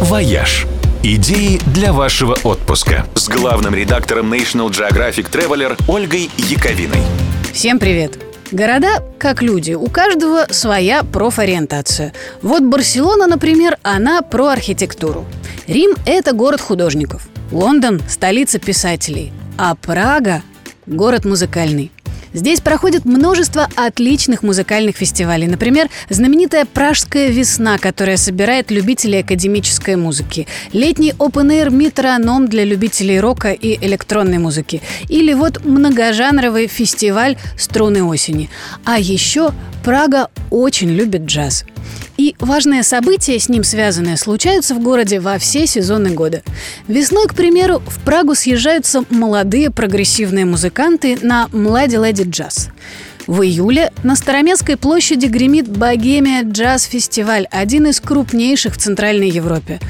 «Вояж». Идеи для вашего отпуска с главным редактором National Geographic Traveler Ольгой Яковиной. Всем привет! Города как люди, у каждого своя профориентация. Вот Барселона, например, она про архитектуру. Рим – это город художников. Лондон – столица писателей. А Прага – город музыкальный. Здесь проходит множество отличных музыкальных фестивалей. Например, знаменитая «Пражская весна», которая собирает любителей академической музыки. Летний open-air «Метроном» для любителей рока и электронной музыки. Или вот многожанровый фестиваль «Струны осени». А еще Прага очень любит джаз. И важные события, с ним связанные, случаются в городе во все сезоны года. Весной, к примеру, в Прагу съезжаются молодые прогрессивные музыканты на «Млади Леди Джаз». В июле на Староместской площади гремит «Богемия Джаз Фестиваль», один из крупнейших в Центральной Европе.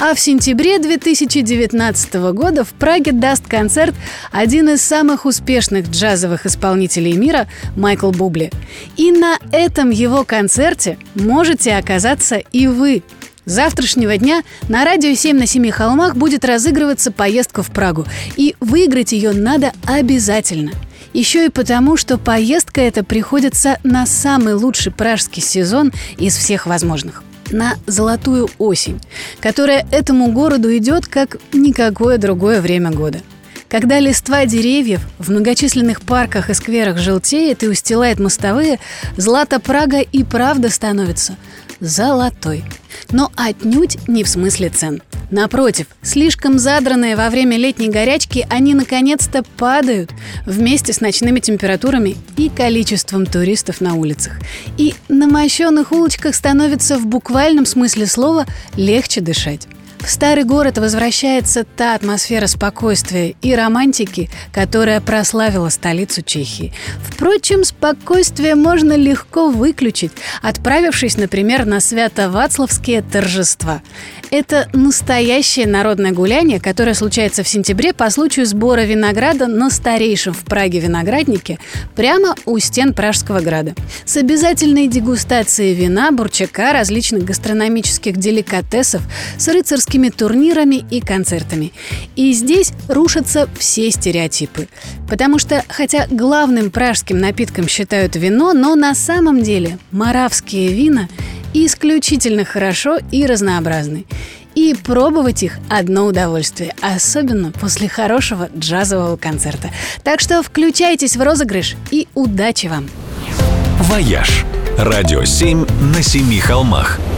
А в сентябре 2019 года в Праге даст концерт один из самых успешных джазовых исполнителей мира Майкл Бубли. И на этом его концерте можете оказаться и вы. С завтрашнего дня на радио 7 на семи холмах будет разыгрываться поездка в Прагу. И выиграть ее надо обязательно – еще и потому, что поездка эта приходится на самый лучший пражский сезон из всех возможных на золотую осень, которая этому городу идет как никакое другое время года. Когда листва деревьев в многочисленных парках и скверах желтеет и устилает мостовые, злато Прага и правда становится золотой. Но отнюдь не в смысле цен. Напротив, слишком задранные во время летней горячки, они наконец-то падают вместе с ночными температурами и количеством туристов на улицах. И на мощенных улочках становится в буквальном смысле слова легче дышать. В старый город возвращается та атмосфера спокойствия и романтики, которая прославила столицу Чехии. Впрочем, спокойствие можно легко выключить, отправившись, например, на свято-вацлавские торжества. Это настоящее народное гуляние, которое случается в сентябре по случаю сбора винограда на старейшем в Праге винограднике прямо у стен Пражского града. С обязательной дегустацией вина, бурчака, различных гастрономических деликатесов, с рыцарскими турнирами и концертами. И здесь рушатся все стереотипы. Потому что, хотя главным пражским напитком считают вино, но на самом деле маравские вина – исключительно хорошо и разнообразны. И пробовать их одно удовольствие, особенно после хорошего джазового концерта. Так что включайтесь в розыгрыш и удачи вам! «Вояж» – радио 7 на семи холмах –